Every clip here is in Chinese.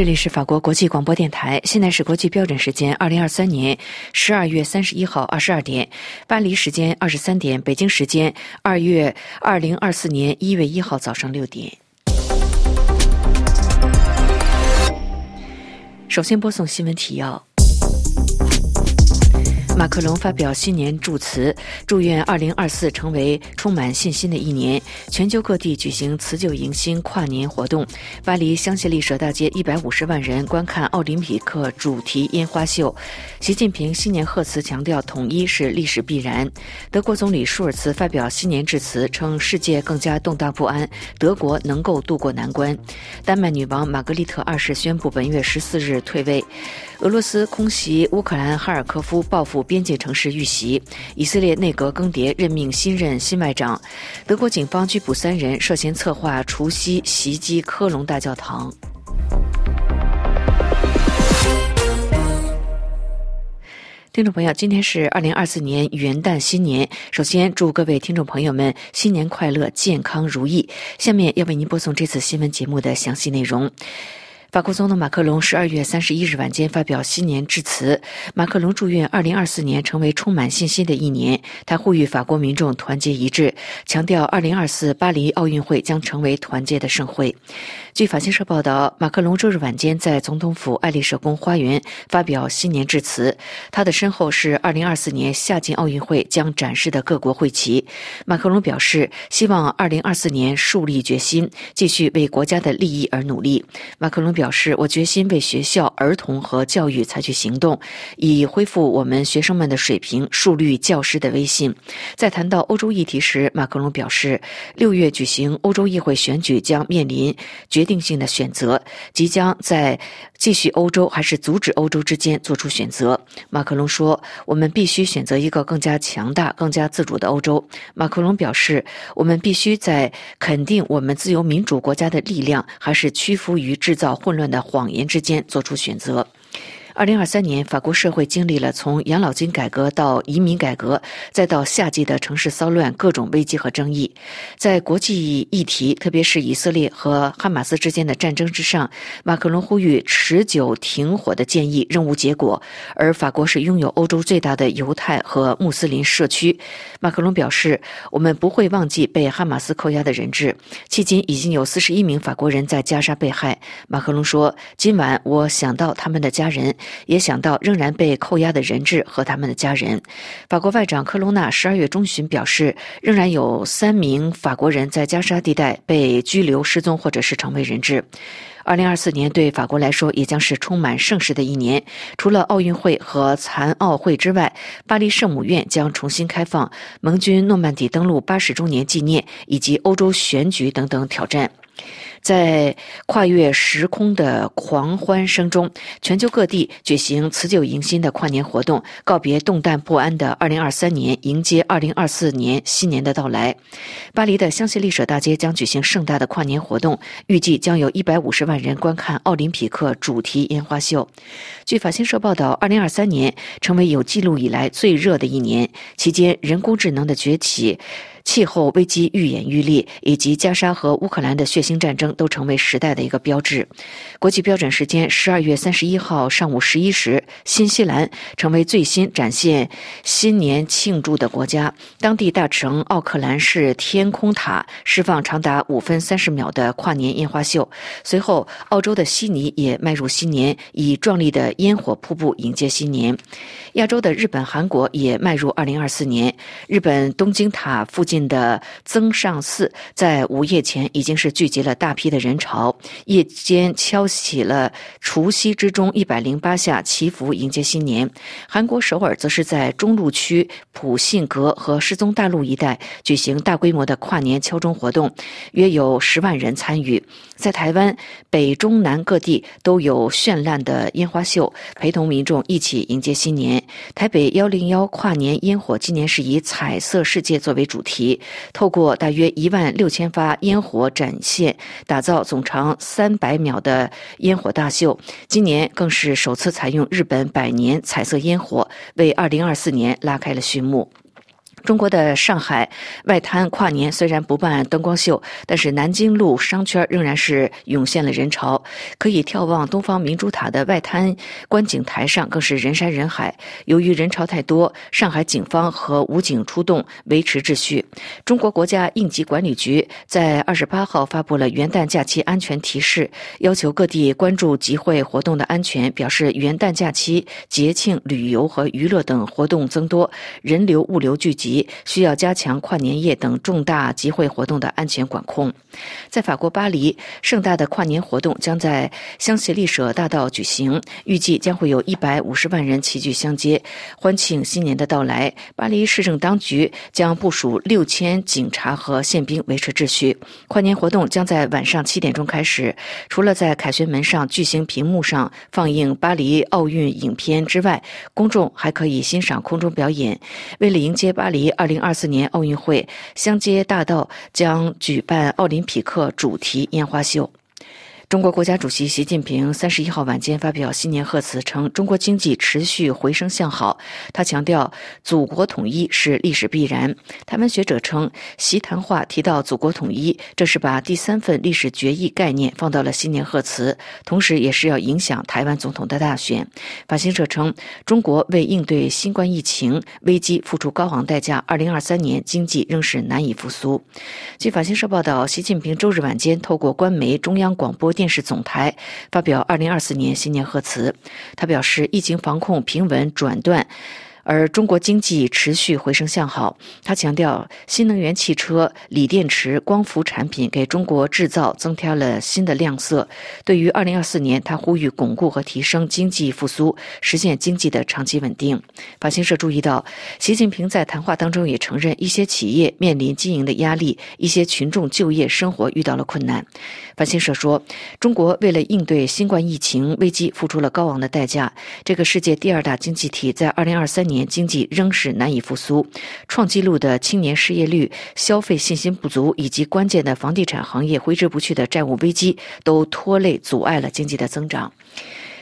这里是法国国际广播电台，现在是国际标准时间二零二三年十二月三十一号二十二点，巴黎时间二十三点，北京时间二月二零二四年一月一号早上六点。首先播送新闻提要。马克龙发表新年祝词，祝愿2024成为充满信心的一年。全球各地举行辞旧迎新跨年活动。巴黎香榭丽舍大街150万人观看奥林匹克主题烟花秀。习近平新年贺词强调统一是历史必然。德国总理舒尔茨发表新年致辞，称世界更加动荡不安，德国能够渡过难关。丹麦女王玛格丽特二世宣布本月14日退位。俄罗斯空袭乌克兰哈尔科夫，报复边境城市遇袭。以色列内阁更迭，任命新任新外长。德国警方拘捕三人，涉嫌策划除夕袭击科隆大教堂。听众朋友，今天是二零二四年元旦新年，首先祝各位听众朋友们新年快乐、健康如意。下面要为您播送这次新闻节目的详细内容。法国总统马克龙十二月三十一日晚间发表新年致辞。马克龙祝愿二零二四年成为充满信心的一年。他呼吁法国民众团结一致，强调二零二四巴黎奥运会将成为团结的盛会。据法新社报道，马克龙周日晚间在总统府爱丽舍宫花园发表新年致辞。他的身后是二零二四年夏季奥运会将展示的各国会旗。马克龙表示，希望二零二四年树立决心，继续为国家的利益而努力。马克龙。表示，我决心为学校、儿童和教育采取行动，以恢复我们学生们的水平，树立教师的威信。在谈到欧洲议题时，马克龙表示，六月举行欧洲议会选举将面临决定性的选择，即将在继续欧洲还是阻止欧洲之间做出选择。马克龙说：“我们必须选择一个更加强大、更加自主的欧洲。”马克龙表示：“我们必须在肯定我们自由民主国家的力量，还是屈服于制造混混乱的谎言之间做出选择。二零二三年，法国社会经历了从养老金改革到移民改革，再到夏季的城市骚乱，各种危机和争议。在国际议题，特别是以色列和哈马斯之间的战争之上，马克龙呼吁持久停火的建议仍无结果。而法国是拥有欧洲最大的犹太和穆斯林社区。马克龙表示：“我们不会忘记被哈马斯扣押的人质。迄今已经有四十一名法国人在加沙被害。”马克龙说：“今晚我想到他们的家人。”也想到仍然被扣押的人质和他们的家人。法国外长科隆纳十二月中旬表示，仍然有三名法国人在加沙地带被拘留、失踪或者是成为人质。二零二四年对法国来说也将是充满盛世的一年。除了奥运会和残奥会之外，巴黎圣母院将重新开放，盟军诺曼底登陆八十周年纪念以及欧洲选举等等挑战。在跨越时空的狂欢声中，全球各地举行辞旧迎新的跨年活动，告别动荡不安的2023年，迎接2024年新年的到来。巴黎的香榭丽舍大街将举行盛大的跨年活动，预计将有一百五十万人观看奥林匹克主题烟花秀。据法新社报道，2023年成为有记录以来最热的一年，期间人工智能的崛起。气候危机愈演愈烈，以及加沙和乌克兰的血腥战争都成为时代的一个标志。国际标准时间十二月三十一号上午十一时，新西兰成为最新展现新年庆祝的国家。当地大城奥克兰市天空塔释放长达五分三十秒的跨年烟花秀。随后，澳洲的悉尼也迈入新年，以壮丽的烟火瀑布迎接新年。亚洲的日本、韩国也迈入二零二四年。日本东京塔附近的增上寺在午夜前已经是聚集了大批的人潮，夜间敲起了除夕之中一百零八下祈福迎接新年。韩国首尔则是在中路区普信阁和世宗大路一带举行大规模的跨年敲钟活动，约有十万人参与。在台湾北中南各地都有绚烂的烟花秀，陪同民众一起迎接新年。台北幺零幺跨年烟火今年是以“彩色世界”作为主题，透过大约一万六千发烟火展现，打造总长三百秒的烟火大秀。今年更是首次采用日本百年彩色烟火，为二零二四年拉开了序幕。中国的上海外滩跨年虽然不办灯光秀，但是南京路商圈仍然是涌现了人潮。可以眺望东方明珠塔的外滩观景台上更是人山人海。由于人潮太多，上海警方和武警出动维持秩序。中国国家应急管理局在二十八号发布了元旦假期安全提示，要求各地关注集会活动的安全，表示元旦假期、节庆、旅游和娱乐等活动增多，人流物流聚集。需要加强跨年夜等重大集会活动的安全管控。在法国巴黎，盛大的跨年活动将在香榭丽舍大道举行，预计将会有一百五十万人齐聚相接，欢庆新年的到来。巴黎市政当局将部署六千警察和宪兵维持秩序。跨年活动将在晚上七点钟开始，除了在凯旋门上巨型屏幕上放映巴黎奥运影片之外，公众还可以欣赏空中表演。为了迎接巴黎。二零二四年奥运会，香街大道将举办奥林匹克主题烟花秀。中国国家主席习近平三十一号晚间发表新年贺词，称中国经济持续回升向好。他强调，祖国统一是历史必然。台湾学者称，习谈话提到祖国统一，这是把第三份历史决议概念放到了新年贺词，同时也是要影响台湾总统的大选。法新社称，中国为应对新冠疫情危机付出高昂代价，二零二三年经济仍是难以复苏。据法新社报道，习近平周日晚间透过官媒中央广播。电视总台发表二零二四年新年贺词，他表示，疫情防控平稳转段。而中国经济持续回升向好，他强调，新能源汽车、锂电池、光伏产品给中国制造增添了新的亮色。对于二零二四年，他呼吁巩固和提升经济复苏，实现经济的长期稳定。法新社注意到，习近平在谈话当中也承认，一些企业面临经营的压力，一些群众就业生活遇到了困难。法新社说，中国为了应对新冠疫情危机，付出了高昂的代价。这个世界第二大经济体在二零二三年经济仍是难以复苏，创纪录的青年失业率、消费信心不足以及关键的房地产行业挥之不去的债务危机，都拖累阻碍了经济的增长。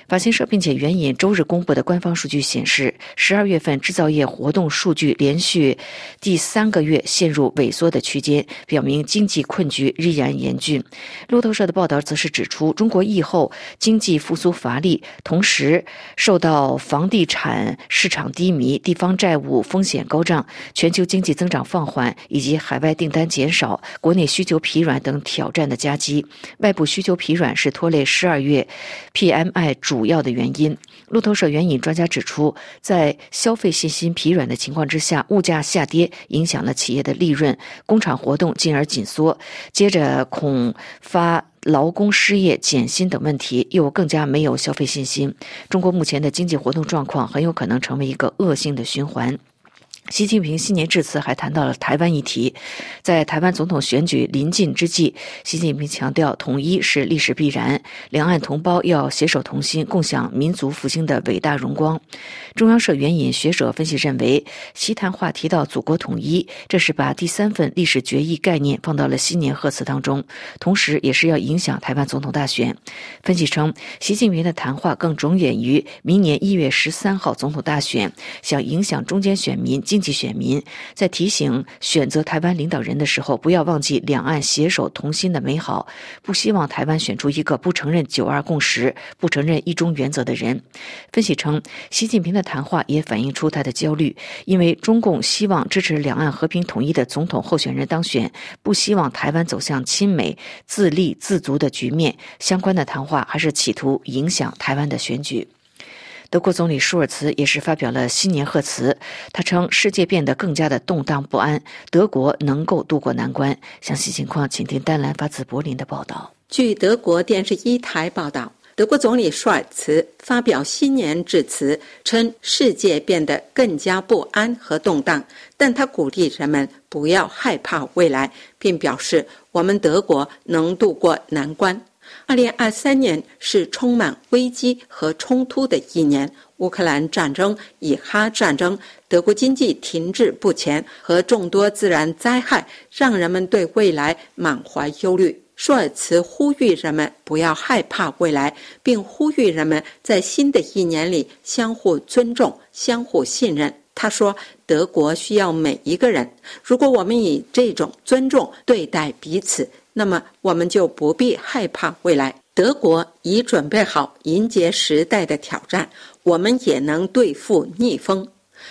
法新社并且援引周日公布的官方数据显示，十二月份制造业活动数据连续第三个月陷入萎缩的区间，表明经济困局依然严峻。路透社的报道则是指出，中国疫后经济复苏乏力，同时受到房地产市场低迷、地方债务风险高涨、全球经济增长放缓以及海外订单减少、国内需求疲软等挑战的夹击。外部需求疲软是拖累十二月 PMI 主。主要的原因，路透社援引专家指出，在消费信心疲软的情况之下，物价下跌影响了企业的利润，工厂活动进而紧缩。接着恐发劳工失业、减薪等问题，又更加没有消费信心。中国目前的经济活动状况很有可能成为一个恶性的循环。习近平新年致辞还谈到了台湾议题，在台湾总统选举临近之际，习近平强调统一是历史必然，两岸同胞要携手同心，共享民族复兴的伟大荣光。中央社援引学者分析认为，习谈话提到祖国统一，这是把第三份历史决议概念放到了新年贺词当中，同时也是要影响台湾总统大选。分析称，习近平的谈话更着眼于明年一月十三号总统大选，想影响中间选民。经济选民在提醒选择台湾领导人的时候，不要忘记两岸携手同心的美好，不希望台湾选出一个不承认九二共识、不承认一中原则的人。分析称，习近平的谈话也反映出他的焦虑，因为中共希望支持两岸和平统一的总统候选人当选，不希望台湾走向亲美、自立自足的局面。相关的谈话还是企图影响台湾的选举。德国总理舒尔茨也是发表了新年贺词，他称世界变得更加的动荡不安，德国能够渡过难关。详细情况，请听丹兰发自柏林的报道。据德国电视一台报道，德国总理舒尔茨发表新年致辞，称世界变得更加不安和动荡，但他鼓励人们不要害怕未来，并表示我们德国能渡过难关。二零二三年是充满危机和冲突的一年，乌克兰战争、以哈战争、德国经济停滞不前和众多自然灾害，让人们对未来满怀忧虑。舒尔茨呼吁人们不要害怕未来，并呼吁人们在新的一年里相互尊重、相互信任。他说：“德国需要每一个人。如果我们以这种尊重对待彼此，那么我们就不必害怕未来。德国已准备好迎接时代的挑战，我们也能对付逆风。”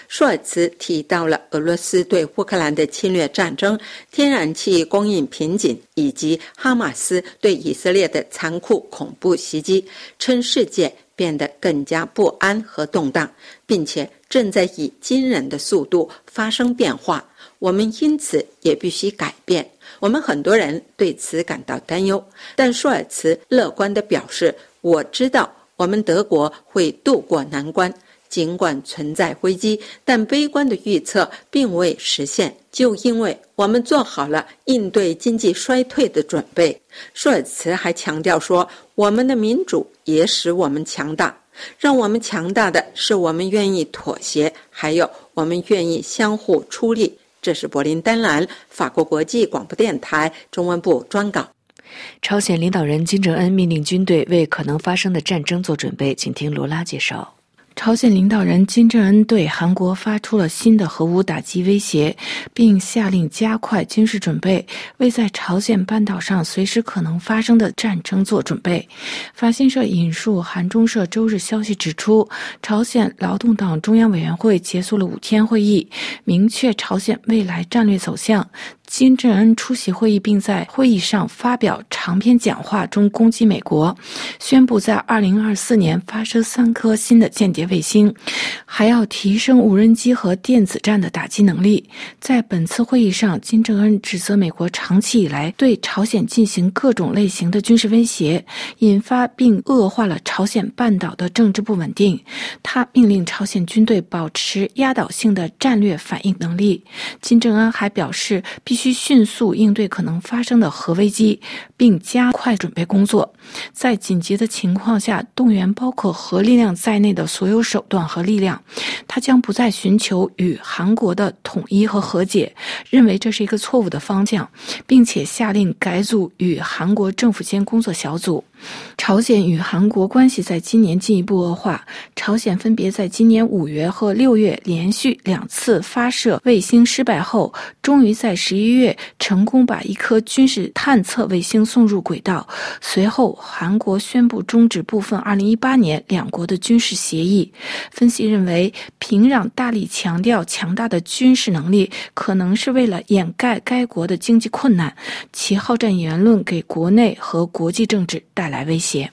舒尔茨提到了俄罗斯对乌克兰的侵略战争、天然气供应瓶颈以及哈马斯对以色列的残酷恐怖袭击，称世界变得更加不安和动荡，并且正在以惊人的速度发生变化。我们因此也必须改变。我们很多人对此感到担忧，但舒尔茨乐观地表示：“我知道我们德国会渡过难关。”尽管存在危机，但悲观的预测并未实现，就因为我们做好了应对经济衰退的准备。舒尔茨还强调说：“我们的民主也使我们强大，让我们强大的是我们愿意妥协，还有我们愿意相互出力。”这是柏林丹兰法国国际广播电台中文部专稿。朝鲜领导人金正恩命令军队为可能发生的战争做准备，请听罗拉介绍。朝鲜领导人金正恩对韩国发出了新的核武打击威胁，并下令加快军事准备，为在朝鲜半岛上随时可能发生的战争做准备。法新社引述韩中社周日消息指出，朝鲜劳动党中央委员会结束了五天会议，明确朝鲜未来战略走向。金正恩出席会议，并在会议上发表长篇讲话中攻击美国，宣布在2024年发射三颗新的间谍卫星，还要提升无人机和电子战的打击能力。在本次会议上，金正恩指责美国长期以来对朝鲜进行各种类型的军事威胁，引发并恶化了朝鲜半岛的政治不稳定。他命令朝鲜军队保持压倒性的战略反应能力。金正恩还表示必。需迅速应对可能发生的核危机，并加快准备工作，在紧急的情况下动员包括核力量在内的所有手段和力量。他将不再寻求与韩国的统一和和解，认为这是一个错误的方向，并且下令改组与韩国政府间工作小组。朝鲜与韩国关系在今年进一步恶化。朝鲜分别在今年五月和六月连续两次发射卫星失败后，终于在十一月成功把一颗军事探测卫星送入轨道。随后，韩国宣布终止部分二零一八年两国的军事协议。分析认为，平壤大力强调强大的军事能力，可能是为了掩盖该国的经济困难，其好战言论给国内和国际政治带。带来威胁。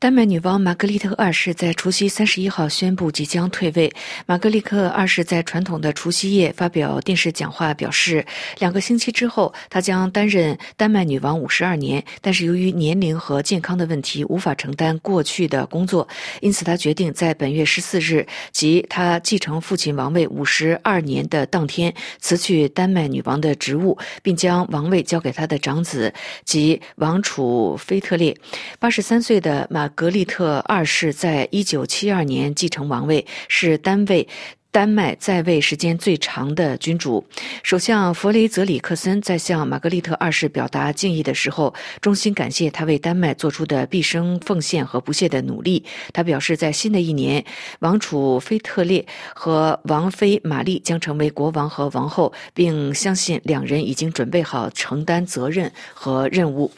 丹麦女王玛格丽特二世在除夕三十一号宣布即将退位。玛格丽特二世在传统的除夕夜发表电视讲话，表示两个星期之后她将担任丹麦女王五十二年，但是由于年龄和健康的问题，无法承担过去的工作，因此她决定在本月十四日，即她继承父亲王位五十二年的当天，辞去丹麦女王的职务，并将王位交给她的长子及王储菲特烈。八十三岁的玛。格丽特二世在一九七二年继承王位，是单位丹麦在位时间最长的君主。首相弗雷泽里克森在向玛格丽特二世表达敬意的时候，衷心感谢他为丹麦做出的毕生奉献和不懈的努力。他表示，在新的一年，王储菲特烈和王妃玛丽将成为国王和王后，并相信两人已经准备好承担责任和任务。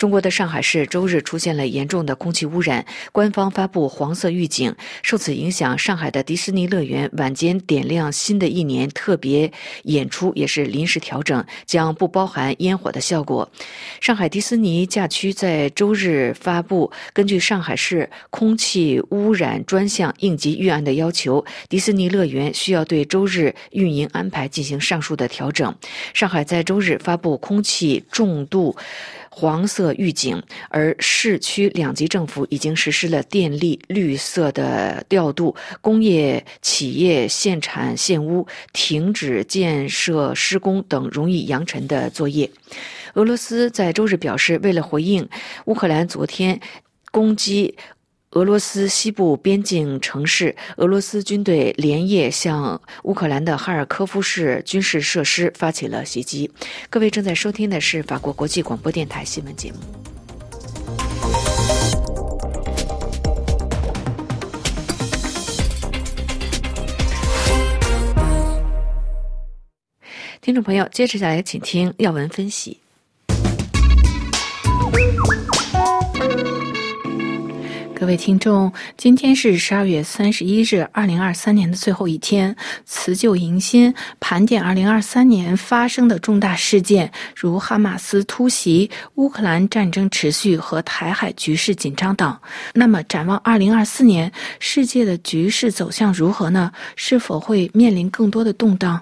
中国的上海市周日出现了严重的空气污染，官方发布黄色预警。受此影响，上海的迪士尼乐园晚间点亮新的一年特别演出也是临时调整，将不包含烟火的效果。上海迪士尼驾区在周日发布，根据上海市空气污染专项应急预案的要求，迪士尼乐园需要对周日运营安排进行上述的调整。上海在周日发布空气重度。黄色预警，而市区两级政府已经实施了电力绿色的调度，工业企业限产限污，停止建设施工等容易扬尘的作业。俄罗斯在周日表示，为了回应乌克兰昨天攻击。俄罗斯西部边境城市俄罗斯军队连夜向乌克兰的哈尔科夫市军事设施发起了袭击。各位正在收听的是法国国际广播电台新闻节目。听众朋友接下来请听耀文分析。各位听众，今天是十二月三十一日，二零二三年的最后一天。辞旧迎新，盘点二零二三年发生的重大事件，如哈马斯突袭、乌克兰战争持续和台海局势紧张等。那么，展望二零二四年，世界的局势走向如何呢？是否会面临更多的动荡？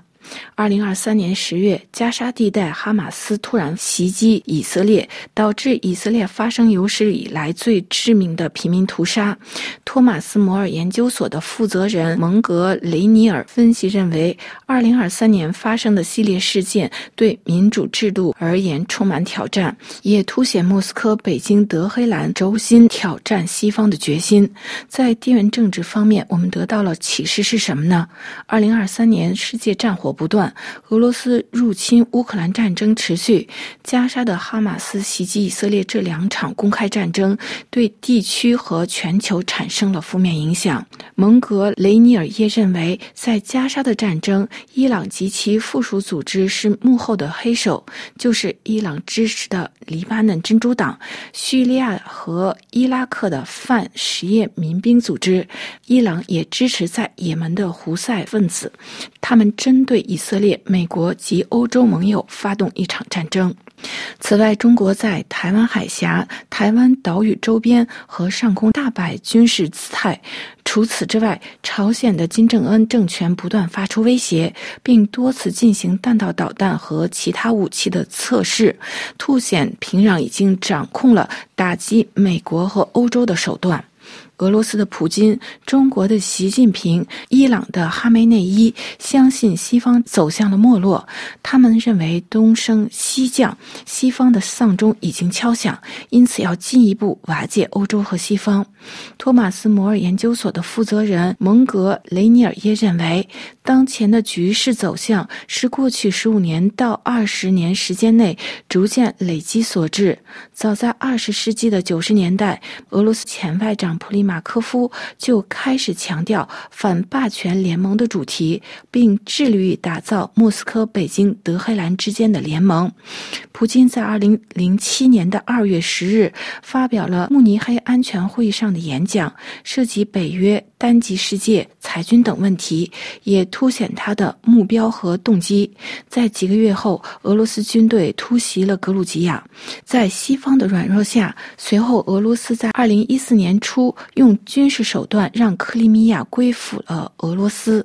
二零二三年十月，加沙地带哈马斯突然袭击以色列，导致以色列发生有史以来最致命的平民屠杀。托马斯摩尔研究所的负责人蒙格雷尼尔分析认为，二零二三年发生的系列事件对民主制度而言充满挑战，也凸显莫斯科、北京、德黑兰轴心挑战西方的决心。在地缘政治方面，我们得到了启示是什么呢？二零二三年世界战火。不断，俄罗斯入侵乌克兰战争持续，加沙的哈马斯袭击以色列这两场公开战争对地区和全球产生了负面影响。蒙格雷尼尔耶认为，在加沙的战争，伊朗及其附属组织是幕后的黑手，就是伊朗支持的黎巴嫩真主党、叙利亚和伊拉克的泛什叶民兵组织。伊朗也支持在也门的胡塞分子，他们针对。以色列、美国及欧洲盟友发动一场战争。此外，中国在台湾海峡、台湾岛屿周边和上空大摆军事姿态。除此之外，朝鲜的金正恩政权不断发出威胁，并多次进行弹道导弹和其他武器的测试，凸显平壤已经掌控了打击美国和欧洲的手段。俄罗斯的普京、中国的习近平、伊朗的哈梅内伊相信西方走向了没落，他们认为东升西降，西方的丧钟已经敲响，因此要进一步瓦解欧洲和西方。托马斯摩尔研究所的负责人蒙格雷尼尔耶认为，当前的局势走向是过去十五年到二十年时间内逐渐累积所致。早在二十世纪的九十年代，俄罗斯前外长普里。马科夫就开始强调反霸权联盟的主题，并致力于打造莫斯科、北京、德黑兰之间的联盟。普京在二零零七年的二月十日发表了慕尼黑安全会议上的演讲，涉及北约、单极世界、裁军等问题，也凸显他的目标和动机。在几个月后，俄罗斯军队突袭了格鲁吉亚，在西方的软弱下，随后俄罗斯在二零一四年初。用军事手段让克里米亚归附了俄罗斯。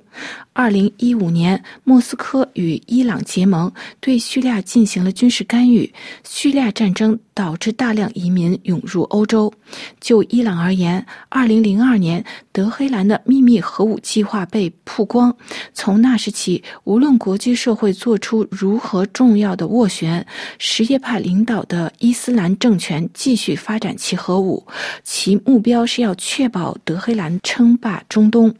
二零一五年，莫斯科与伊朗结盟，对叙利亚进行了军事干预。叙利亚战争导致大量移民涌入欧洲。就伊朗而言，二零零二年德黑兰的秘密核武计划被曝光。从那时起，无论国际社会做出如何重要的斡旋，什叶派领导的伊斯兰政权继续发展其核武，其目标是要确保德黑兰称霸中东。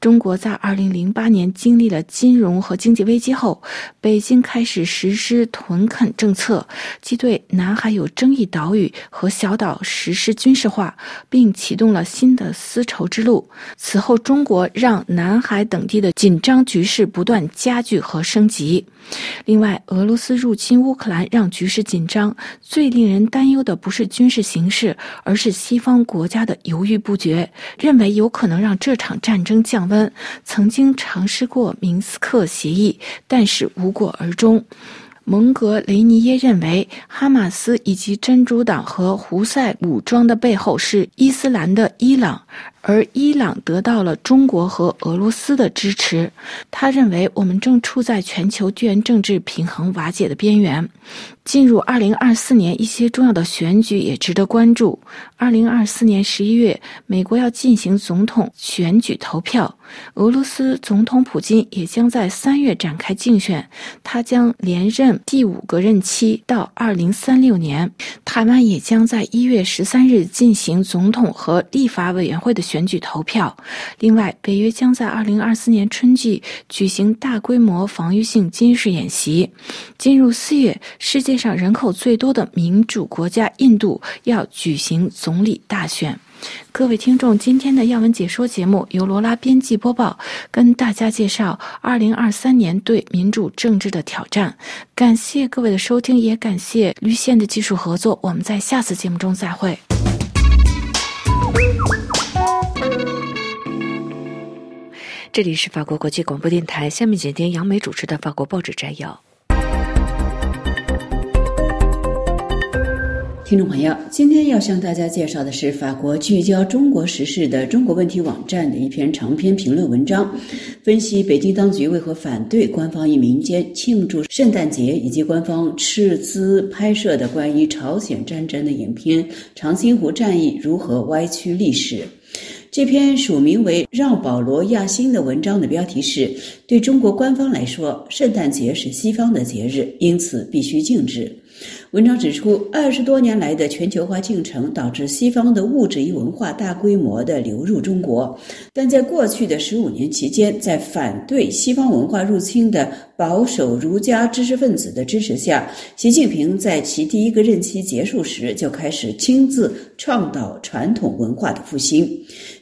中国在二零零八年经历了金融和经济危机后，北京开始实施屯垦政策，即对南海有争议岛屿和小岛实施军事化，并启动了新的丝绸之路。此后，中国让南海等地的紧张局势不断加剧和升级。另外，俄罗斯入侵乌克兰让局势紧张。最令人担忧的不是军事形势，而是西方国家的犹豫不决，认为有可能让这场战争降温。曾经尝试过明斯克协议，但是无果而终。蒙格雷尼耶认为，哈马斯以及真主党和胡塞武装的背后是伊斯兰的伊朗。而伊朗得到了中国和俄罗斯的支持。他认为，我们正处在全球地缘政治平衡瓦解的边缘。进入二零二四年，一些重要的选举也值得关注。二零二四年十一月，美国要进行总统选举投票。俄罗斯总统普京也将在三月展开竞选，他将连任第五个任期到二零三六年。台湾也将在一月十三日进行总统和立法委员会的选选举投票。另外，北约将在二零二四年春季举行大规模防御性军事演习。进入四月，世界上人口最多的民主国家印度要举行总理大选。各位听众，今天的要闻解说节目由罗拉编辑播报，跟大家介绍二零二三年对民主政治的挑战。感谢各位的收听，也感谢绿线的技术合作。我们在下次节目中再会。这里是法国国际广播电台，下面请听杨梅主持的法国报纸摘要。听众朋友，今天要向大家介绍的是法国聚焦中国时事的中国问题网站的一篇长篇评论文章，分析北京当局为何反对官方与民间庆祝圣诞节，以及官方斥资拍摄的关于朝鲜战争的影片《长津湖战役》如何歪曲历史。这篇署名为让保罗亚辛的文章的标题是：对中国官方来说，圣诞节是西方的节日，因此必须禁止。文章指出，二十多年来的全球化进程导致西方的物质与文化大规模的流入中国，但在过去的十五年期间，在反对西方文化入侵的保守儒家知识分子的支持下，习近平在其第一个任期结束时就开始亲自倡导传统文化的复兴。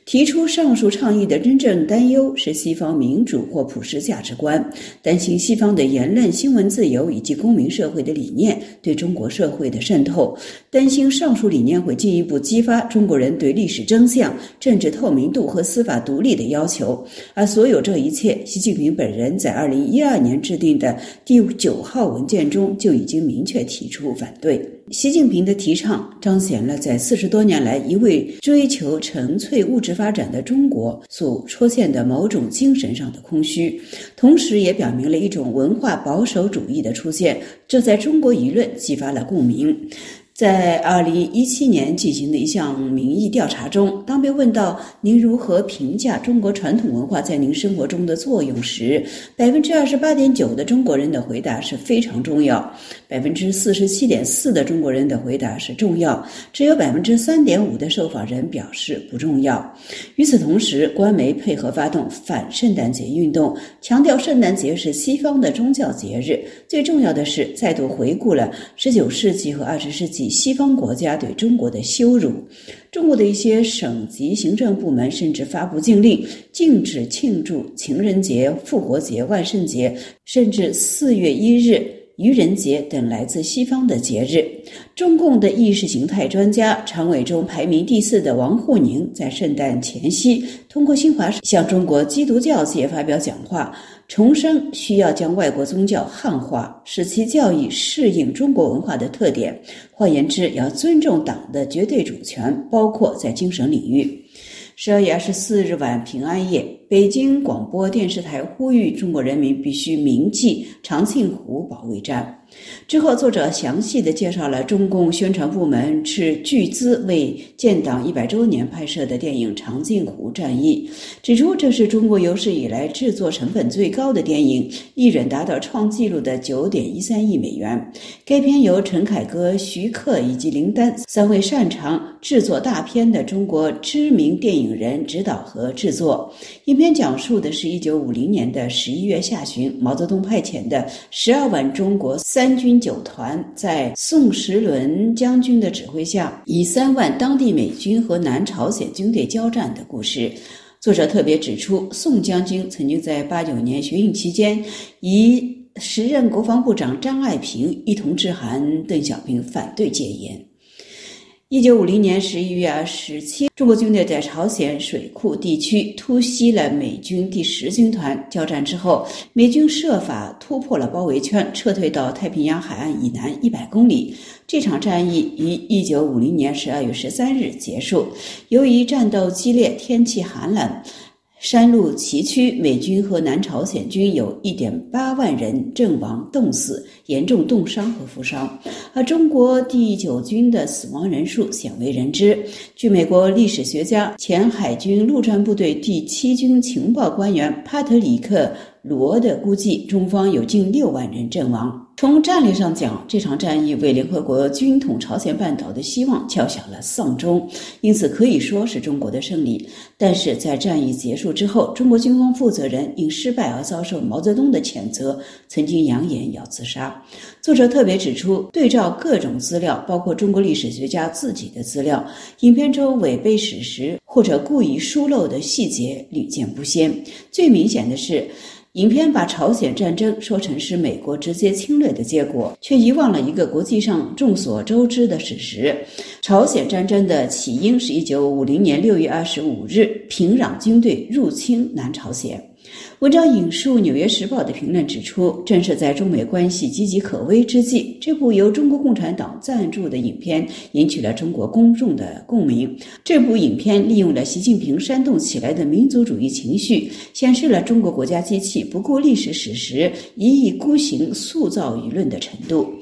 提出上述倡议的真正担忧是西方民主或普世价值观，担心西方的言论、新闻自由以及公民社会的理念对中国社会的渗透，担心上述理念会进一步激发中国人对历史真相、政治透明度和司法独立的要求。而所有这一切，习近平本人在二零一二年制定的第九号文件中就已经明确提出反对。习近平的提倡彰显了在四十多年来一味追求纯粹物质发展的中国所出现的某种精神上的空虚，同时也表明了一种文化保守主义的出现，这在中国舆论激发了共鸣。在二零一七年进行的一项民意调查中，当被问到您如何评价中国传统文化在您生活中的作用时，百分之二十八点九的中国人的回答是非常重要，百分之四十七点四的中国人的回答是重要，只有百分之三点五的受访人表示不重要。与此同时，官媒配合发动反圣诞节运动，强调圣诞节是西方的宗教节日。最重要的是，再度回顾了十九世纪和二十世纪。西方国家对中国的羞辱，中国的一些省级行政部门甚至发布禁令，禁止庆祝情人节、复活节、万圣节，甚至四月一日愚人节等来自西方的节日。中共的意识形态专家、常委中排名第四的王沪宁，在圣诞前夕通过新华社向中国基督教界发表讲话。重申需要将外国宗教汉化，使其教义适应中国文化的特点。换言之，要尊重党的绝对主权，包括在精神领域。十二月二十四日晚平安夜，北京广播电视台呼吁中国人民必须铭记长庆湖保卫战。之后，作者详细的介绍了中共宣传部门斥巨资为建党一百周年拍摄的电影《长津湖战役》，指出这是中国有史以来制作成本最高的电影，一人达到创纪录的九点一三亿美元。该片由陈凯歌、徐克以及林丹三位擅长制作大片的中国知名电影人指导和制作。影片讲述的是一九五零年的十一月下旬，毛泽东派遣的十二万中国三。三军九团在宋时轮将军的指挥下，以三万当地美军和南朝鲜军队交战的故事。作者特别指出，宋将军曾经在八九年学运期间，以时任国防部长张爱萍一同致函邓小平反对戒严。一九五零年十一月二十七，中国军队在朝鲜水库地区突袭了美军第十军团。交战之后，美军设法突破了包围圈，撤退到太平洋海岸以南一百公里。这场战役于一九五零年十二月十三日结束。由于战斗激烈，天气寒冷。山路崎岖，美军和南朝鲜军有一点八万人阵亡、冻死、严重冻伤和负伤，而中国第九军的死亡人数鲜为人知。据美国历史学家、前海军陆战部队第七军情报官员帕特里克·罗的估计，中方有近六万人阵亡。从战略上讲，这场战役为联合国军统朝鲜半岛的希望敲响了丧钟，因此可以说是中国的胜利。但是在战役结束之后，中国军方负责人因失败而遭受毛泽东的谴责，曾经扬言要自杀。作者特别指出，对照各种资料，包括中国历史学家自己的资料，影片中违背史实或者故意疏漏的细节屡见不鲜。最明显的是。影片把朝鲜战争说成是美国直接侵略的结果，却遗忘了一个国际上众所周知的事实：朝鲜战争的起因是一九五零年六月二十五日，平壤军队入侵南朝鲜。文章引述《纽约时报》的评论指出，正是在中美关系岌岌可危之际，这部由中国共产党赞助的影片引起了中国公众的共鸣。这部影片利用了习近平煽动起来的民族主义情绪，显示了中国国家机器不顾历史史实、一意孤行塑造舆论的程度。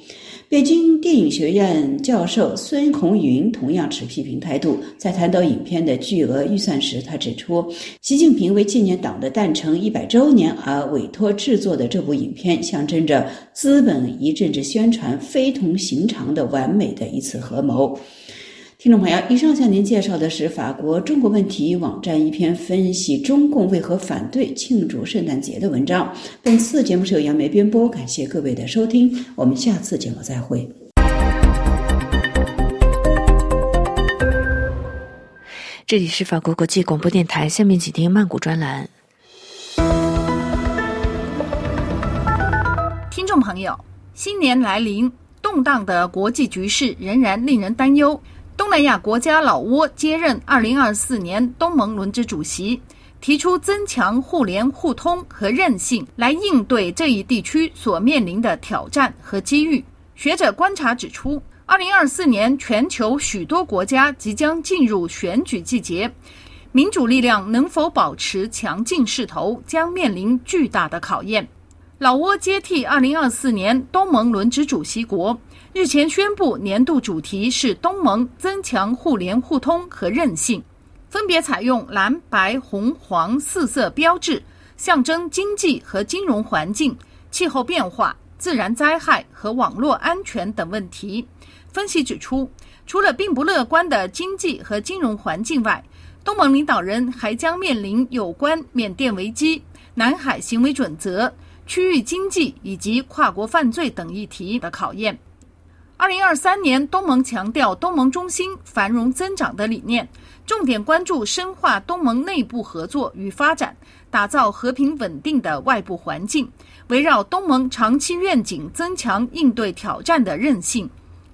北京电影学院教授孙红云同样持批评态度。在谈到影片的巨额预算时，他指出，习近平为纪念党的诞辰一百周年而委托制作的这部影片，象征着资本与政治宣传非同寻常的完美的一次合谋。听众朋友，以上向您介绍的是法国中国问题网站一篇分析中共为何反对庆祝圣诞节的文章。本次节目是由杨梅编播，感谢各位的收听，我们下次节目再会。这里是法国国际广播电台，下面请听曼谷专栏。听众朋友，新年来临，动荡的国际局势仍然令人担忧。东南亚国家老挝接任二零二四年东盟轮值主席，提出增强互联互通和韧性来应对这一地区所面临的挑战和机遇。学者观察指出，二零二四年全球许多国家即将进入选举季节，民主力量能否保持强劲势头，将面临巨大的考验。老挝接替二零二四年东盟轮值主席国。日前宣布，年度主题是东盟增强互联互通和韧性，分别采用蓝、白、红、黄四色标志，象征经济和金融环境、气候变化、自然灾害和网络安全等问题。分析指出，除了并不乐观的经济和金融环境外，东盟领导人还将面临有关缅甸危机、南海行为准则、区域经济以及跨国犯罪等议题的考验。二零二三年，东盟强调东盟中心繁荣增长的理念，重点关注深化东盟内部合作与发展，打造和平稳定的外部环境，围绕东盟长期愿景，增强应对挑战的韧性，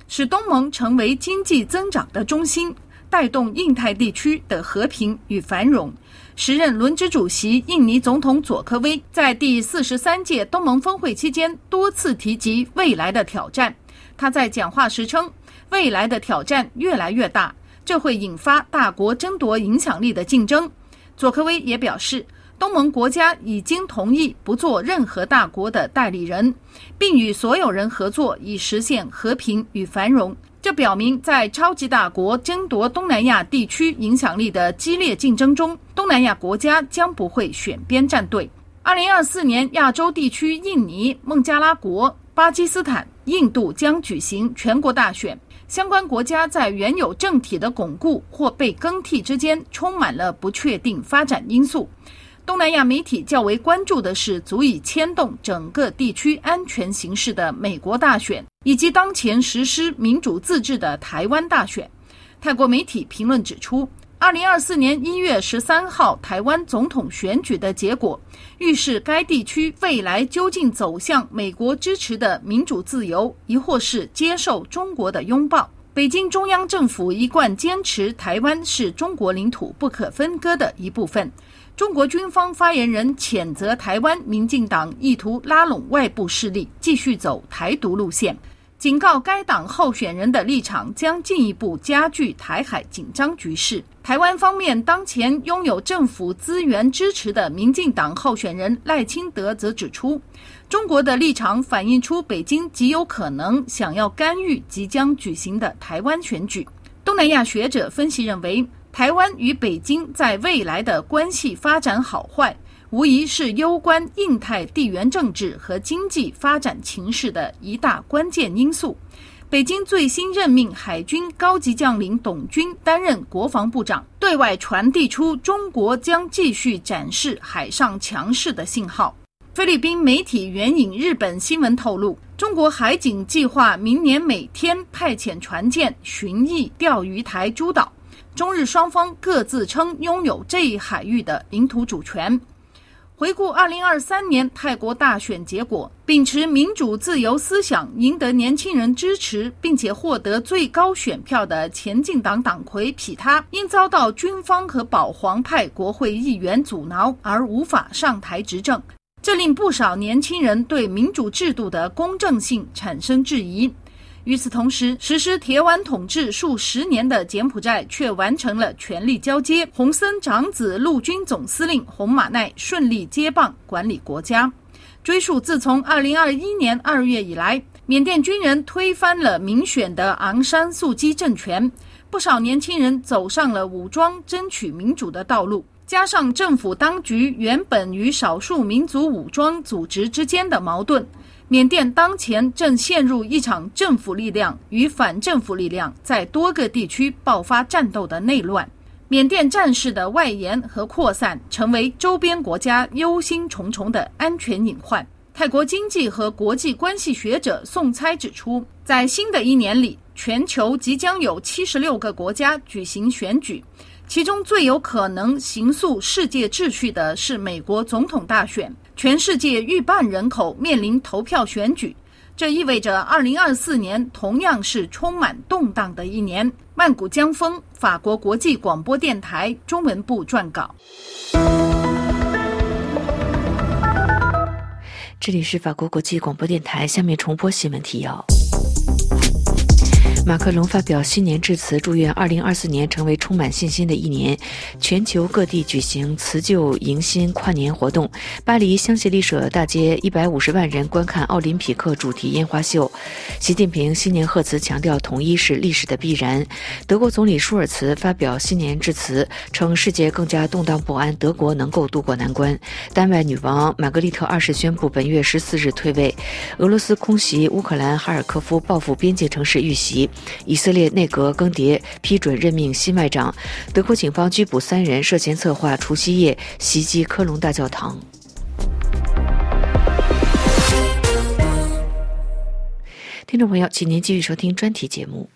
使东盟成为经济增长的中心，带动印太地区的和平与繁荣。时任轮值主席印尼总统佐科威在第四十三届东盟峰会期间多次提及未来的挑战。他在讲话时称，未来的挑战越来越大，这会引发大国争夺影响力的竞争。佐科威也表示，东盟国家已经同意不做任何大国的代理人，并与所有人合作以实现和平与繁荣。这表明，在超级大国争夺东南亚地区影响力的激烈竞争中，东南亚国家将不会选边站队。二零二四年，亚洲地区印尼、孟加拉国、巴基斯坦。印度将举行全国大选，相关国家在原有政体的巩固或被更替之间充满了不确定发展因素。东南亚媒体较为关注的是足以牵动整个地区安全形势的美国大选，以及当前实施民主自治的台湾大选。泰国媒体评论指出。二零二四年一月十三号台湾总统选举的结果，预示该地区未来究竟走向美国支持的民主自由，亦或是接受中国的拥抱。北京中央政府一贯坚持台湾是中国领土不可分割的一部分。中国军方发言人谴责台湾民进党意图拉拢外部势力，继续走台独路线。警告该党候选人的立场将进一步加剧台海紧张局势。台湾方面当前拥有政府资源支持的民进党候选人赖清德则指出，中国的立场反映出北京极有可能想要干预即将举行的台湾选举。东南亚学者分析认为，台湾与北京在未来的关系发展好坏。无疑是攸关印太地缘政治和经济发展情势的一大关键因素。北京最新任命海军高级将领董军担任国防部长，对外传递出中国将继续展示海上强势的信号。菲律宾媒体援引日本新闻透露，中国海警计划明年每天派遣船舰巡弋钓鱼台诸岛。中日双方各自称拥有这一海域的领土主权。回顾二零二三年泰国大选结果，秉持民主自由思想、赢得年轻人支持，并且获得最高选票的前进党党魁匹他，因遭到军方和保皇派国会议员阻挠而无法上台执政，这令不少年轻人对民主制度的公正性产生质疑。与此同时，实施铁腕统治数十年的柬埔寨却完成了权力交接。洪森长子陆军总司令洪马奈顺利接棒管理国家。追溯自从2021年2月以来，缅甸军人推翻了民选的昂山素基政权，不少年轻人走上了武装争取民主的道路。加上政府当局原本与少数民族武装组织之间的矛盾。缅甸当前正陷入一场政府力量与反政府力量在多个地区爆发战斗的内乱。缅甸战事的外延和扩散，成为周边国家忧心忡忡的安全隐患。泰国经济和国际关系学者宋猜指出，在新的一年里，全球即将有七十六个国家举行选举，其中最有可能形塑世界秩序的是美国总统大选。全世界逾半人口面临投票选举，这意味着二零二四年同样是充满动荡的一年。曼谷江峰，法国国际广播电台中文部撰稿。这里是法国国际广播电台，下面重播新闻提要。马克龙发表新年致辞，祝愿2024年成为充满信心的一年。全球各地举行辞旧迎新跨年活动。巴黎香榭丽舍大街150万人观看奥林匹克主题烟花秀。习近平新年贺词强调，统一是历史的必然。德国总理舒尔茨发表新年致辞，称世界更加动荡不安，德国能够渡过难关。丹麦女王玛格丽特二世宣布本月十四日退位。俄罗斯空袭乌克兰哈尔科夫，报复边境城市遇袭。以色列内阁更迭，批准任命新外长。德国警方拘捕三人，涉嫌策划除夕夜袭击科隆大教堂。听众朋友，请您继续收听专题节目。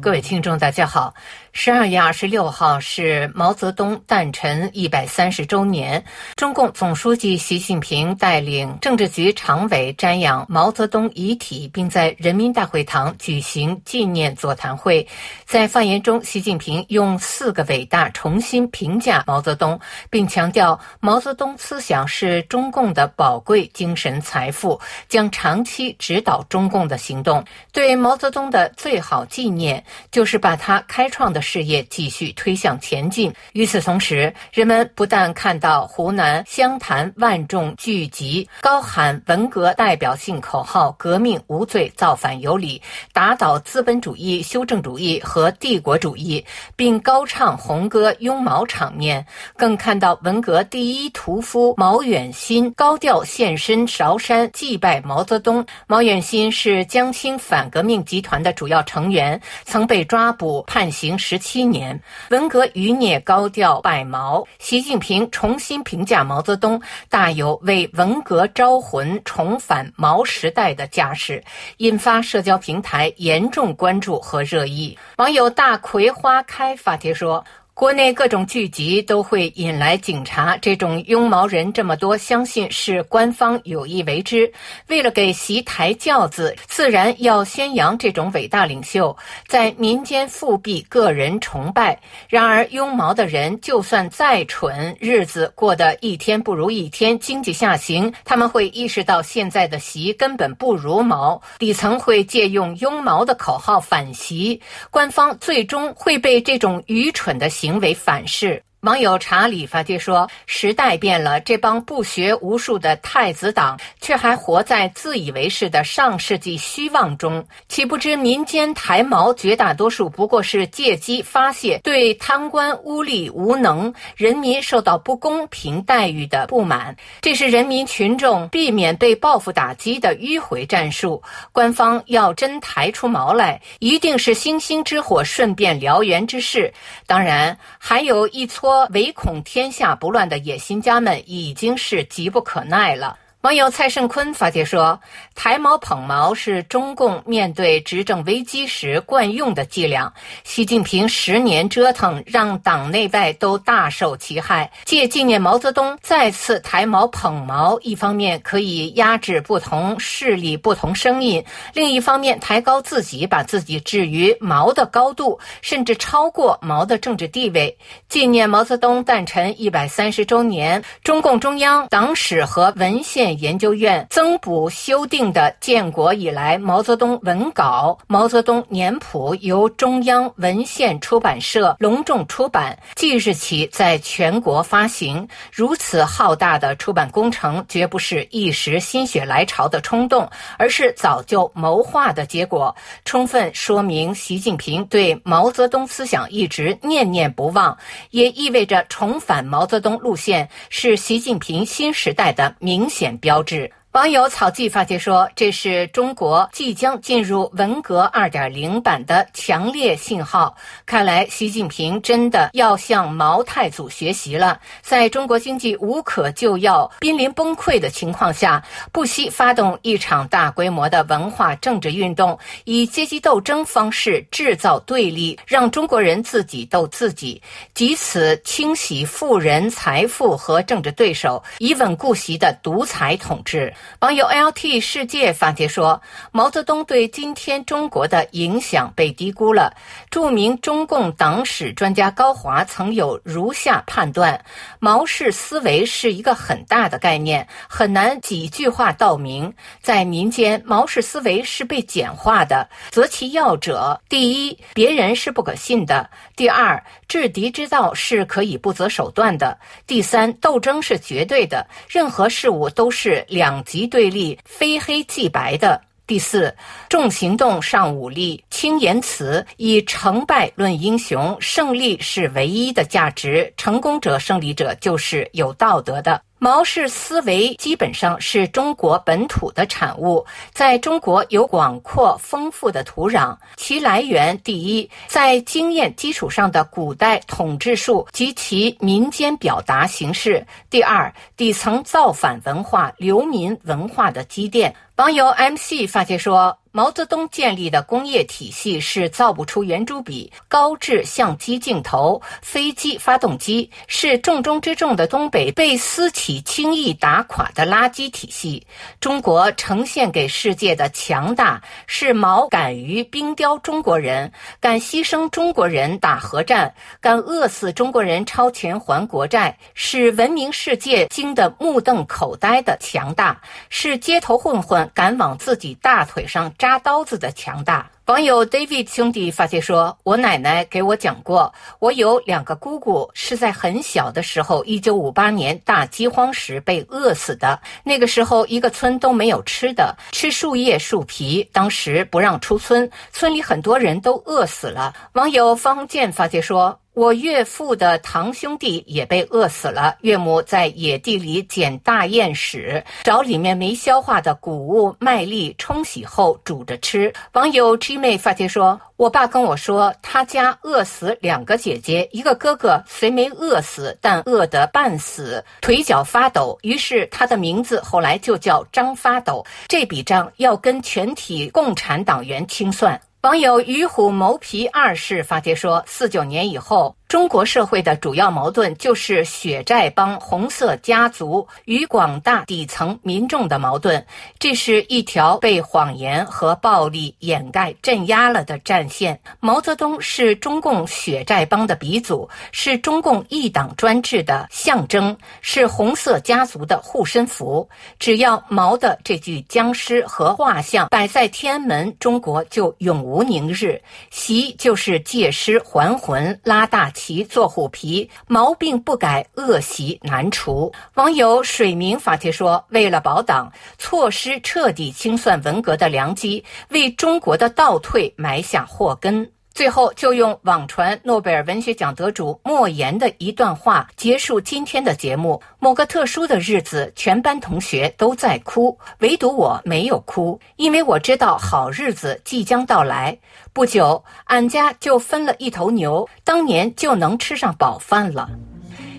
各位听众，大家好。十二月二十六号是毛泽东诞辰一百三十周年。中共总书记习近平带领政治局常委瞻仰毛泽东遗体，并在人民大会堂举行纪念座谈会。在发言中，习近平用四个伟大重新评价毛泽东，并强调毛泽东思想是中共的宝贵精神财富，将长期指导中共的行动。对毛泽东的最好纪念，就是把他开创的。事业继续推向前进。与此同时，人们不但看到湖南湘潭万众聚集，高喊文革代表性口号“革命无罪，造反有理”，打倒资本主义、修正主义和帝国主义，并高唱红歌拥毛场面，更看到文革第一屠夫毛远新高调现身韶山祭拜毛泽东。毛远新是江青反革命集团的主要成员，曾被抓捕判刑。十七年，文革余孽高调拜毛，习近平重新评价毛泽东，大有为文革招魂、重返毛时代的架势，引发社交平台严重关注和热议。网友大葵花开发帖说。国内各种聚集都会引来警察，这种拥毛人这么多，相信是官方有意为之。为了给习抬轿子，自然要宣扬这种伟大领袖，在民间复辟个人崇拜。然而，拥毛的人就算再蠢，日子过得一天不如一天，经济下行，他们会意识到现在的习根本不如毛，底层会借用拥毛的口号反习，官方最终会被这种愚蠢的。行成为反噬。网友查理发帖说：“时代变了，这帮不学无术的太子党却还活在自以为是的上世纪虚妄中，岂不知民间抬毛绝大多数不过是借机发泄对贪官污吏无能、人民受到不公平待遇的不满。这是人民群众避免被报复打击的迂回战术。官方要真抬出毛来，一定是星星之火顺便燎原之势。当然，还有一撮。”唯恐天下不乱的野心家们已经是急不可耐了。网友蔡胜坤发帖说：“抬毛捧毛是中共面对执政危机时惯用的伎俩。习近平十年折腾，让党内外都大受其害。借纪念毛泽东再次抬毛捧毛，一方面可以压制不同势力、不同声音；另一方面抬高自己，把自己置于毛的高度，甚至超过毛的政治地位。纪念毛泽东诞辰一百三十周年，中共中央党史和文献。”研究院增补修订的建国以来毛泽东文稿《毛泽东年谱》由中央文献出版社隆重出版，即日起在全国发行。如此浩大的出版工程，绝不是一时心血来潮的冲动，而是早就谋划的结果，充分说明习近平对毛泽东思想一直念念不忘，也意味着重返毛泽东路线是习近平新时代的明显。标志。网友草记发帖说：“这是中国即将进入文革2.0版的强烈信号。看来习近平真的要向毛太祖学习了，在中国经济无可救药、濒临崩溃的情况下，不惜发动一场大规模的文化政治运动，以阶级斗争方式制造对立，让中国人自己斗自己，以此清洗富人财富和政治对手，以稳固习的独裁统治。”网友 LT 世界发帖说：“毛泽东对今天中国的影响被低估了。著名中共党史专家高华曾有如下判断：毛氏思维是一个很大的概念，很难几句话道明。在民间，毛氏思维是被简化的。择其要者，第一，别人是不可信的；第二，制敌之道是可以不择手段的；第三，斗争是绝对的，任何事物都是两。”极对立，非黑即白的。第四，重行动，尚武力，轻言辞，以成败论英雄，胜利是唯一的价值。成功者、胜利者就是有道德的。毛氏思维基本上是中国本土的产物，在中国有广阔丰富的土壤。其来源第一，在经验基础上的古代统治术及其民间表达形式；第二，底层造反文化、流民文化的积淀。网友 MC 发帖说。毛泽东建立的工业体系是造不出圆珠笔、高质相机镜头、飞机发动机，是重中之重的东北被私企轻易打垮的垃圾体系。中国呈现给世界的强大，是毛敢于冰雕中国人，敢牺牲中国人打核战，敢饿死中国人超前还国债，是文明世界惊得目瞪口呆的强大，是街头混混敢往自己大腿上。扎刀子的强大。网友 David 兄弟发帖说：“我奶奶给我讲过，我有两个姑姑是在很小的时候，一九五八年大饥荒时被饿死的。那个时候，一个村都没有吃的，吃树叶树皮。当时不让出村，村里很多人都饿死了。”网友方健发帖说。我岳父的堂兄弟也被饿死了。岳母在野地里捡大雁屎，找里面没消化的谷物麦粒冲洗后煮着吃。网友 G 妹发帖说：“我爸跟我说，他家饿死两个姐姐，一个哥哥虽没饿死，但饿得半死，腿脚发抖。于是他的名字后来就叫张发抖。这笔账要跟全体共产党员清算。”网友与虎谋皮二世发帖说：“四九年以后。”中国社会的主要矛盾就是血债帮、红色家族与广大底层民众的矛盾。这是一条被谎言和暴力掩盖、镇压了的战线。毛泽东是中共血债帮的鼻祖，是中共一党专制的象征，是红色家族的护身符。只要毛的这具僵尸和画像摆在天安门，中国就永无宁日。习就是借尸还魂，拉大。皮做虎皮，毛病不改，恶习难除。网友水明发帖说：“为了保党，错失彻底清算文革的良机，为中国的倒退埋下祸根。”最后，就用网传诺贝尔文学奖得主莫言的一段话结束今天的节目。某个特殊的日子，全班同学都在哭，唯独我没有哭，因为我知道好日子即将到来。不久，俺家就分了一头牛，当年就能吃上饱饭了。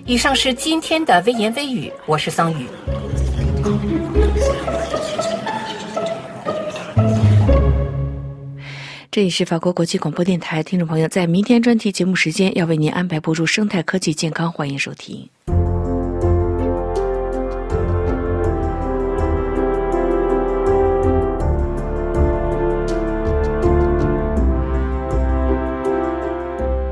以上是今天的微言微语，我是桑宇。这里是法国国际广播电台，听众朋友，在明天专题节目时间要为您安排播出生态科技健康，欢迎收听。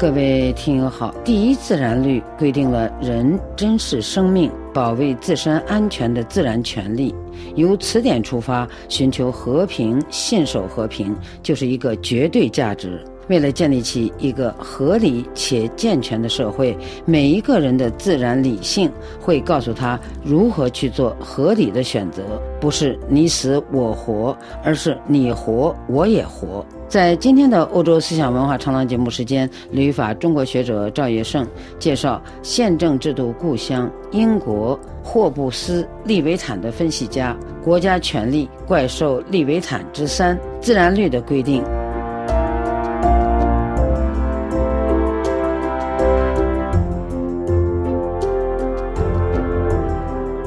各位听友好，第一自然律规定了人珍视生命、保卫自身安全的自然权利。由此点出发，寻求和平、信守和平，就是一个绝对价值。为了建立起一个合理且健全的社会，每一个人的自然理性会告诉他如何去做合理的选择，不是你死我活，而是你活我也活。在今天的欧洲思想文化长廊节目时间，旅法中国学者赵业胜介绍宪政制度故乡英国霍布斯利维坦的分析家《国家权力怪兽利维坦之三：自然律的规定》。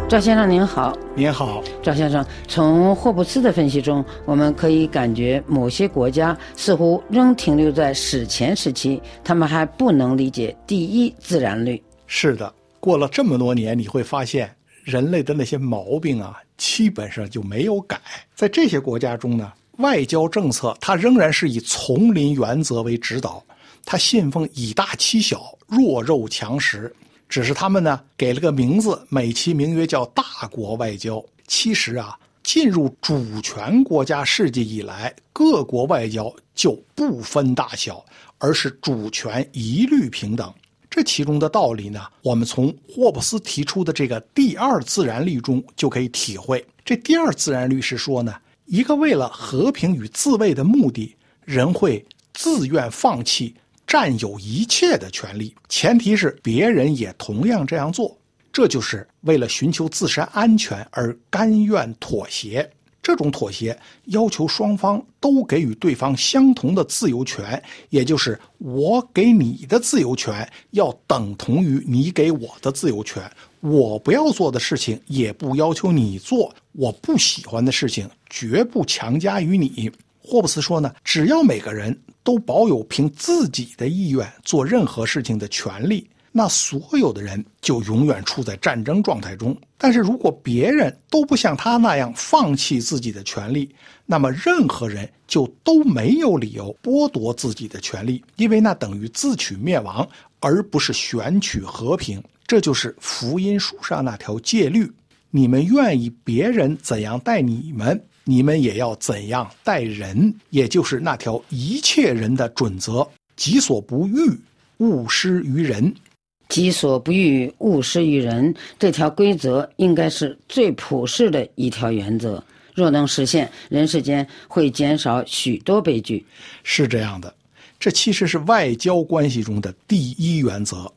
赵先生您好，您好，赵先生。从霍布斯的分析中，我们可以感觉某些国家似乎仍停留在史前时期，他们还不能理解第一自然律。是的，过了这么多年，你会发现人类的那些毛病啊，基本上就没有改。在这些国家中呢，外交政策它仍然是以丛林原则为指导，它信奉以大欺小、弱肉强食。只是他们呢给了个名字，美其名曰叫“大国外交”。其实啊，进入主权国家世界以来，各国外交就不分大小，而是主权一律平等。这其中的道理呢，我们从霍布斯提出的这个第二自然律中就可以体会。这第二自然律是说呢，一个为了和平与自卫的目的，人会自愿放弃。占有一切的权利，前提是别人也同样这样做。这就是为了寻求自身安全而甘愿妥协。这种妥协要求双方都给予对方相同的自由权，也就是我给你的自由权要等同于你给我的自由权。我不要做的事情也不要求你做，我不喜欢的事情绝不强加于你。霍布斯说呢，只要每个人。都保有凭自己的意愿做任何事情的权利，那所有的人就永远处在战争状态中。但是如果别人都不像他那样放弃自己的权利，那么任何人就都没有理由剥夺自己的权利，因为那等于自取灭亡，而不是选取和平。这就是福音书上那条戒律：你们愿意别人怎样待你们。你们也要怎样待人，也就是那条一切人的准则：己所不欲，勿施于人。己所不欲，勿施于人。这条规则应该是最普世的一条原则。若能实现，人世间会减少许多悲剧。是这样的，这其实是外交关系中的第一原则。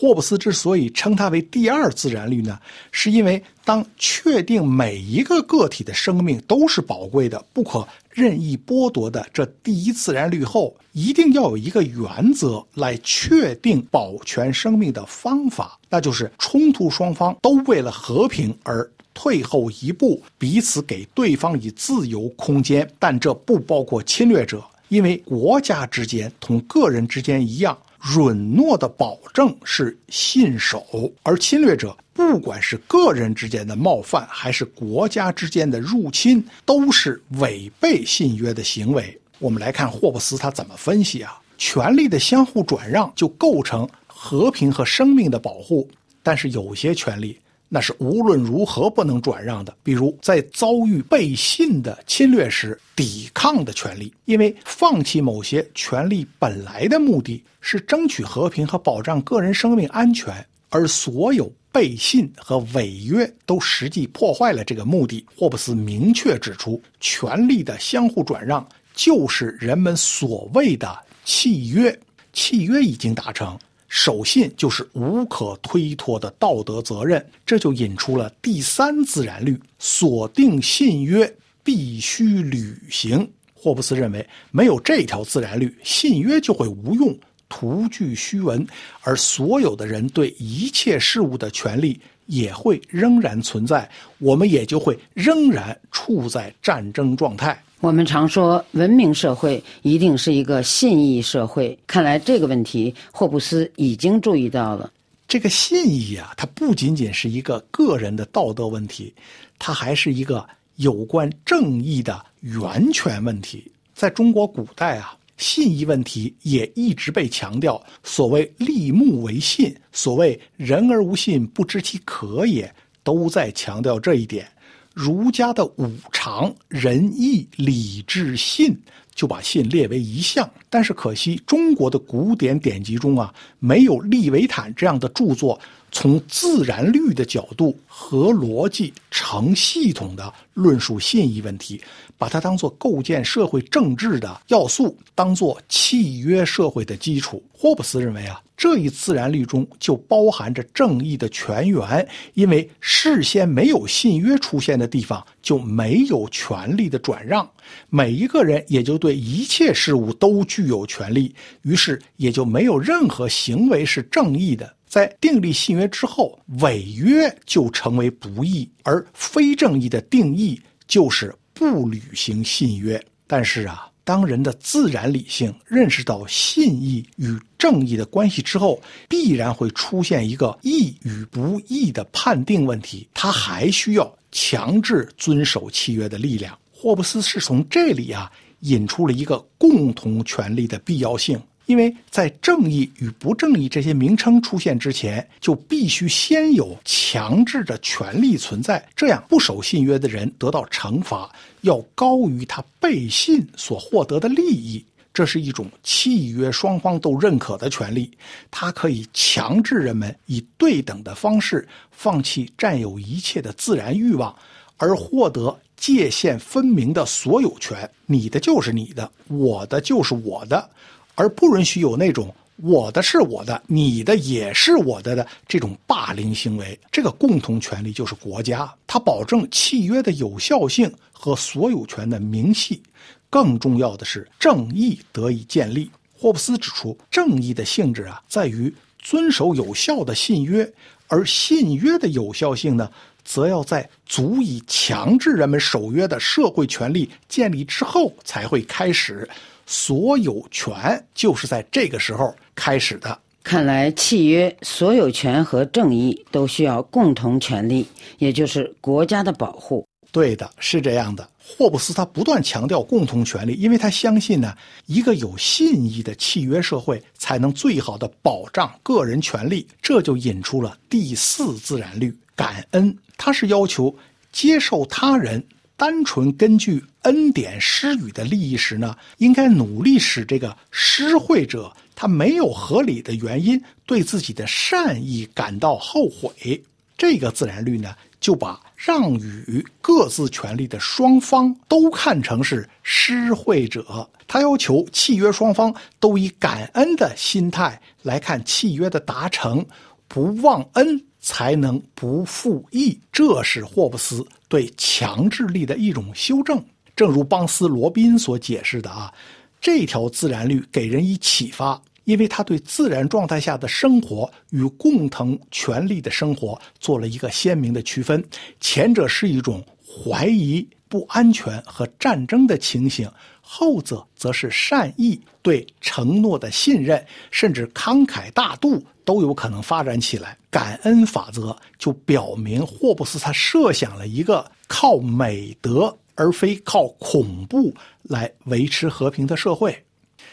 霍布斯之所以称它为第二自然律呢，是因为当确定每一个个体的生命都是宝贵的、不可任意剥夺的这第一自然律后，一定要有一个原则来确定保全生命的方法，那就是冲突双方都为了和平而退后一步，彼此给对方以自由空间，但这不包括侵略者，因为国家之间同个人之间一样。允诺的保证是信守，而侵略者不管是个人之间的冒犯，还是国家之间的入侵，都是违背信约的行为。我们来看霍布斯他怎么分析啊？权力的相互转让就构成和平和生命的保护，但是有些权利那是无论如何不能转让的。比如在遭遇背信的侵略时，抵抗的权利。因为放弃某些权利本来的目的是争取和平和保障个人生命安全，而所有背信和违约都实际破坏了这个目的。霍布斯明确指出，权利的相互转让就是人们所谓的契约。契约已经达成。守信就是无可推脱的道德责任，这就引出了第三自然律：锁定信约必须履行。霍布斯认为，没有这条自然律，信约就会无用，徒具虚文，而所有的人对一切事物的权利也会仍然存在，我们也就会仍然处在战争状态。我们常说，文明社会一定是一个信义社会。看来这个问题，霍布斯已经注意到了。这个信义啊，它不仅仅是一个个人的道德问题，它还是一个有关正义的源泉问题。在中国古代啊，信义问题也一直被强调。所谓“立木为信”，所谓“人而无信，不知其可也”，都在强调这一点。儒家的五常仁义礼智信，就把信列为一项。但是可惜，中国的古典典籍中啊，没有利维坦这样的著作，从自然律的角度和逻辑成系统的论述信义问题，把它当做构建社会政治的要素，当做契约社会的基础。霍布斯认为啊。这一自然律中就包含着正义的泉源，因为事先没有信约出现的地方就没有权利的转让，每一个人也就对一切事物都具有权利，于是也就没有任何行为是正义的。在订立信约之后，违约就成为不义，而非正义的定义就是不履行信约。但是啊。当人的自然理性认识到信义与正义的关系之后，必然会出现一个义与不义的判定问题。他还需要强制遵守契约的力量。霍布斯是从这里啊引出了一个共同权利的必要性。因为在正义与不正义这些名称出现之前，就必须先有强制的权利存在，这样不守信约的人得到惩罚要高于他背信所获得的利益。这是一种契约双方都认可的权利，它可以强制人们以对等的方式放弃占有一切的自然欲望，而获得界限分明的所有权。你的就是你的，我的就是我的。而不允许有那种我的是我的，你的也是我的的这种霸凌行为。这个共同权利就是国家，它保证契约的有效性和所有权的明细。更重要的是，正义得以建立。霍布斯指出，正义的性质啊，在于遵守有效的信约，而信约的有效性呢，则要在足以强制人们守约的社会权利建立之后才会开始。所有权就是在这个时候开始的。看来，契约、所有权和正义都需要共同权利，也就是国家的保护。对的，是这样的。霍布斯他不断强调共同权利，因为他相信呢，一个有信义的契约社会才能最好的保障个人权利。这就引出了第四自然律——感恩。它是要求接受他人。单纯根据恩典施予的利益时呢，应该努力使这个施惠者他没有合理的原因对自己的善意感到后悔。这个自然律呢，就把让与各自权利的双方都看成是施惠者。他要求契约双方都以感恩的心态来看契约的达成，不忘恩。才能不负义，这是霍布斯对强制力的一种修正。正如邦斯·罗宾所解释的啊，这条自然律给人以启发，因为他对自然状态下的生活与共同权利的生活做了一个鲜明的区分。前者是一种怀疑、不安全和战争的情形。后者则是善意对承诺的信任，甚至慷慨大度都有可能发展起来。感恩法则就表明，霍布斯他设想了一个靠美德而非靠恐怖来维持和平的社会。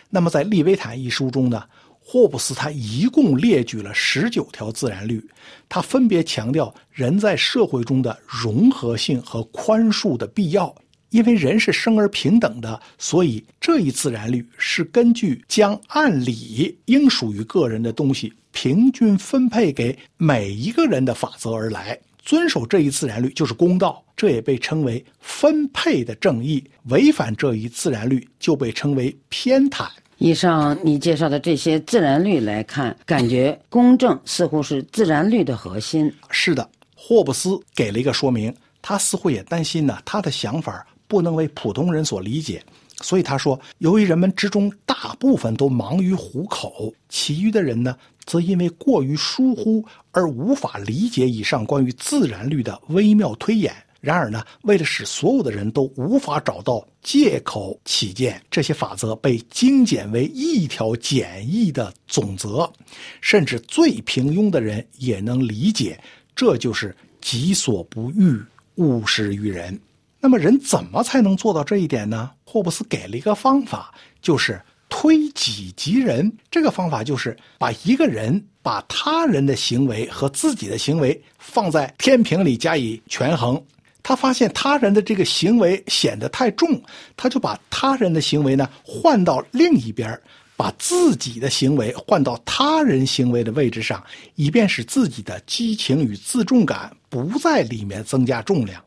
那么，在《利维坦》一书中呢，霍布斯他一共列举了十九条自然律，他分别强调人在社会中的融合性和宽恕的必要。因为人是生而平等的，所以这一自然律是根据将按理应属于个人的东西平均分配给每一个人的法则而来。遵守这一自然律就是公道，这也被称为分配的正义。违反这一自然律就被称为偏袒。以上你介绍的这些自然律来看，感觉公正似乎是自然律的核心。是的，霍布斯给了一个说明，他似乎也担心呢，他的想法。不能为普通人所理解，所以他说，由于人们之中大部分都忙于糊口，其余的人呢，则因为过于疏忽而无法理解以上关于自然律的微妙推演。然而呢，为了使所有的人都无法找到借口起见，这些法则被精简为一条简易的总则，甚至最平庸的人也能理解。这就是己所不欲，勿施于人。那么人怎么才能做到这一点呢？霍布斯给了一个方法，就是推己及人。这个方法就是把一个人把他人的行为和自己的行为放在天平里加以权衡。他发现他人的这个行为显得太重，他就把他人的行为呢换到另一边，把自己的行为换到他人行为的位置上，以便使自己的激情与自重感不在里面增加重量。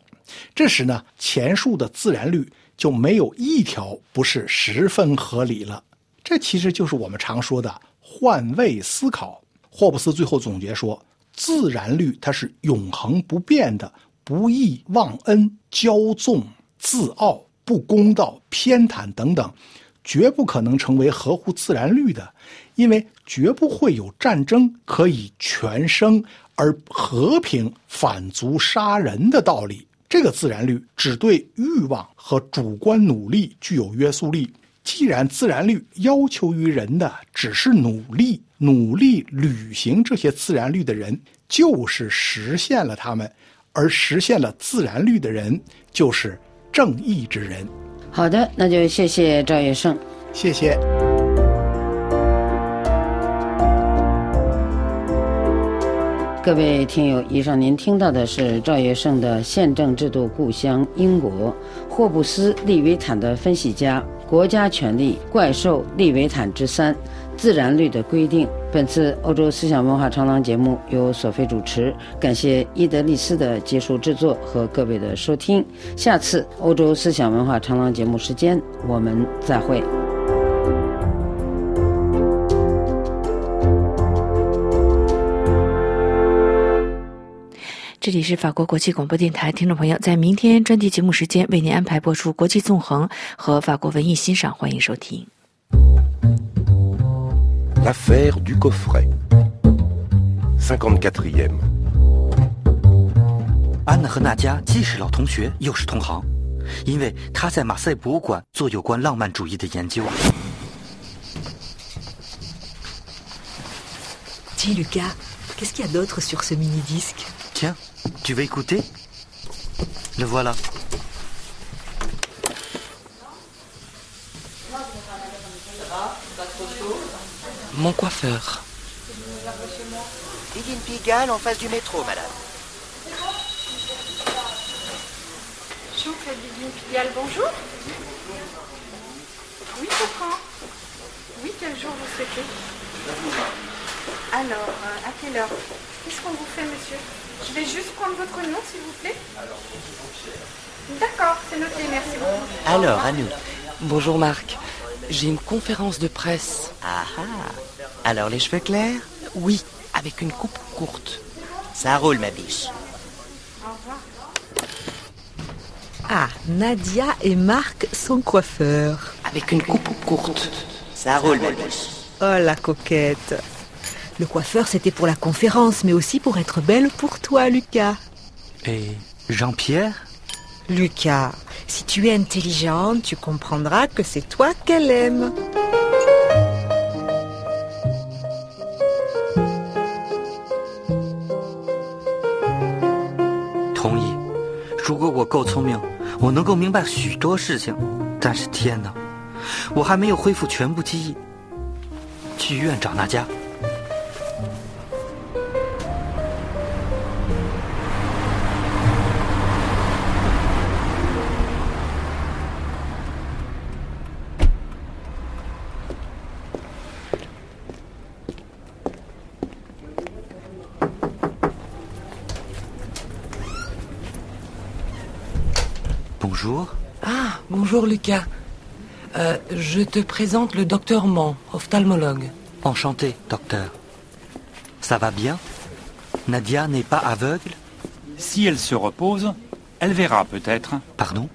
这时呢，前述的自然律就没有一条不是十分合理了。这其实就是我们常说的换位思考。霍布斯最后总结说，自然律它是永恒不变的，不义忘恩、骄纵、自傲、不公道、偏袒等等，绝不可能成为合乎自然律的，因为绝不会有战争可以全生而和平反族杀人的道理。这个自然律只对欲望和主观努力具有约束力。既然自然律要求于人的只是努力，努力履行这些自然律的人就是实现了他们，而实现了自然律的人就是正义之人。好的，那就谢谢赵月胜，谢谢。各位听友，以上您听到的是赵月胜的宪政制度故乡英国，霍布斯利维坦的分析家，国家权力怪兽利维坦之三，自然律的规定。本次欧洲思想文化长廊节目由索菲主持，感谢伊德利斯的技术制作和各位的收听。下次欧洲思想文化长廊节目时间，我们再会。这里是法国国际广播电台，听众朋友，在明天专题节目时间为您安排播出《国际纵横》和法国文艺欣赏，欢迎收听。L'affaire du coffret. Cinquante-quatrième. 安娜和娜迦既是老同学，又是同行，因为她在马赛博物馆做有关浪漫主义的研究。Dis Lucas, qu'est-ce qu'il y a d'autre sur ce mini disque Tiens. Tu veux écouter? Le voilà. Mon coiffeur. Higgin Pigalle en face du métro, madame. Higgin Pigalle, bonjour. Oui, je prends. Oui, quel jour vous souhaitez? Alors, euh, à quelle heure? Qu'est-ce qu'on vous fait, monsieur? Je vais juste prendre votre nom, s'il vous plaît. D'accord, c'est noté, merci beaucoup. Alors, à nous. Bonjour Marc. J'ai une conférence de presse. Ah ah. Alors, les cheveux clairs? Oui, avec une coupe courte. Ça roule, ma biche. Au revoir. Ah, Nadia et Marc sont coiffeurs. Avec une coupe courte. Ça roule, ma biche. Oh, la coquette. Le coiffeur, c'était pour la conférence, mais aussi pour être belle pour toi, Lucas. Et Jean-Pierre? Lucas, si tu es intelligente, tu comprendras que c'est toi qu'elle aime. Bonjour. Ah, bonjour Lucas. Euh, je te présente le docteur Mont, ophtalmologue. Enchanté, docteur. Ça va bien? Nadia n'est pas aveugle? Si elle se repose, elle verra peut-être. Pardon?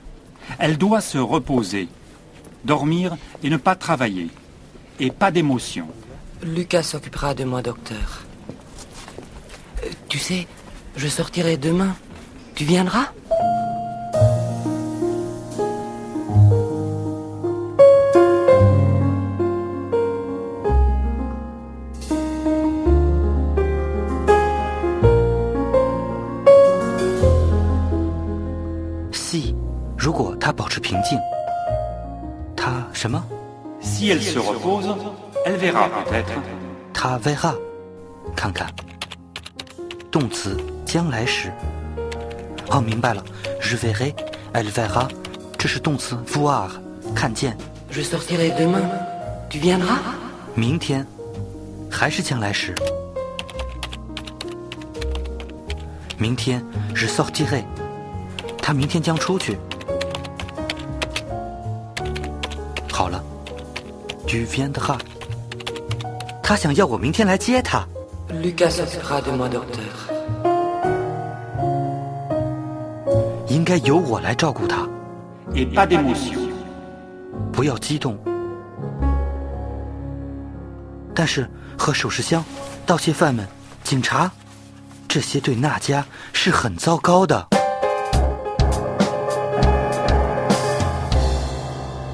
Elle doit se reposer, dormir et ne pas travailler. Et pas d'émotion. Lucas s'occupera de moi, docteur. Euh, tu sais, je sortirai demain. Tu viendras? Si elle se repose, elle verra peut-être. 他 verra，看看，动词将来时。哦，明白了，je verrai，elle verra，这是动词 voir，看见。 Je sortirai demain. Tu viendras 明天，还是将来时。明天，je sortirai，他明天将出去。 ，tu viendras，他想要我明天来接他。Lucas s'occupera de moi, docteur. 应该由我来照顾他，Et pas d'émotion. 不要激动。但是和首饰箱、盗窃犯们、警察，这些对娜迦是很糟糕的。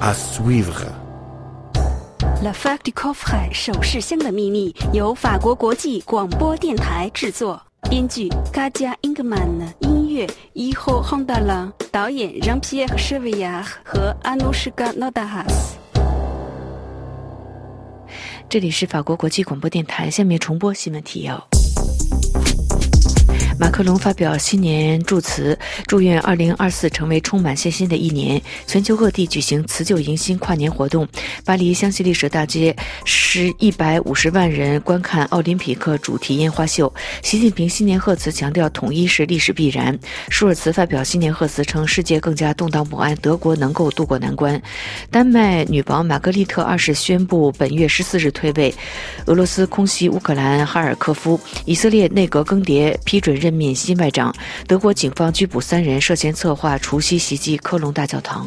À suivre. La Fac du Coffret 首饰箱的秘密由法国国际广播电台制作，编剧 Kadia Ingman，音乐 e h o Hondala，导演 Jean-Pierre Chevillard 和 Anushka Nodahas。这里是法国国际广播电台，下面重播新闻提要。马克龙发表新年祝词，祝愿2024成为充满信心的一年。全球各地举行辞旧迎新跨年活动。巴黎香榭丽舍大街是一百五十万人观看奥林匹克主题烟花秀。习近平新年贺词强调统一是历史必然。舒尔茨发表新年贺词称，世界更加动荡不安，德国能够渡过难关。丹麦女王玛格丽特二世宣布本月十四日退位。俄罗斯空袭乌克兰哈尔科夫。以色列内阁更迭，批准任命新外长。德国警方拘捕三人，涉嫌策划除夕袭击科隆大教堂。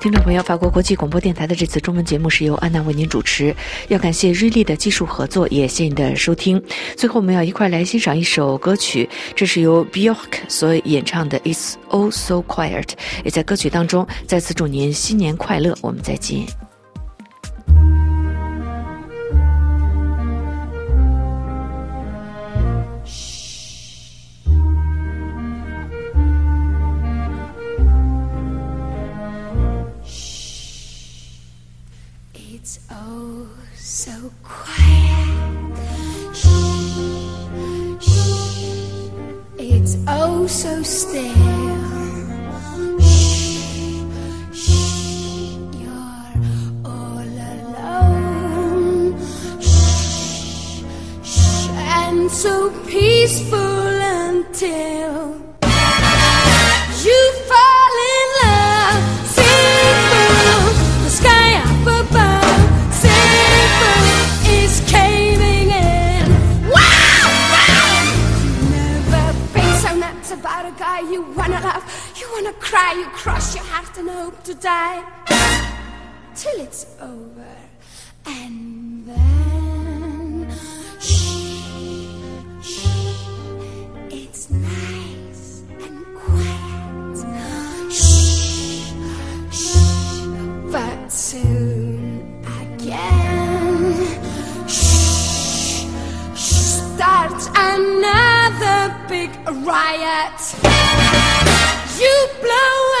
听众朋友，法国国际广播电台的这次中文节目是由安娜为您主持，要感谢瑞丽的技术合作，也谢谢您的收听。最后，我们要一块来欣赏一首歌曲，这是由 Bjork 所演唱的《It's All So Quiet》，也在歌曲当中再次祝您新年快乐，我们再见。It's oh so quiet. Shh, shh. It's oh so still. So peaceful until you fall in love. Simple, the sky up above. Simple is caving in. Wow, wow! You've never been so nuts about a guy you wanna love. You wanna cry, you cross your heart and hope to die till it's over, riot. You blow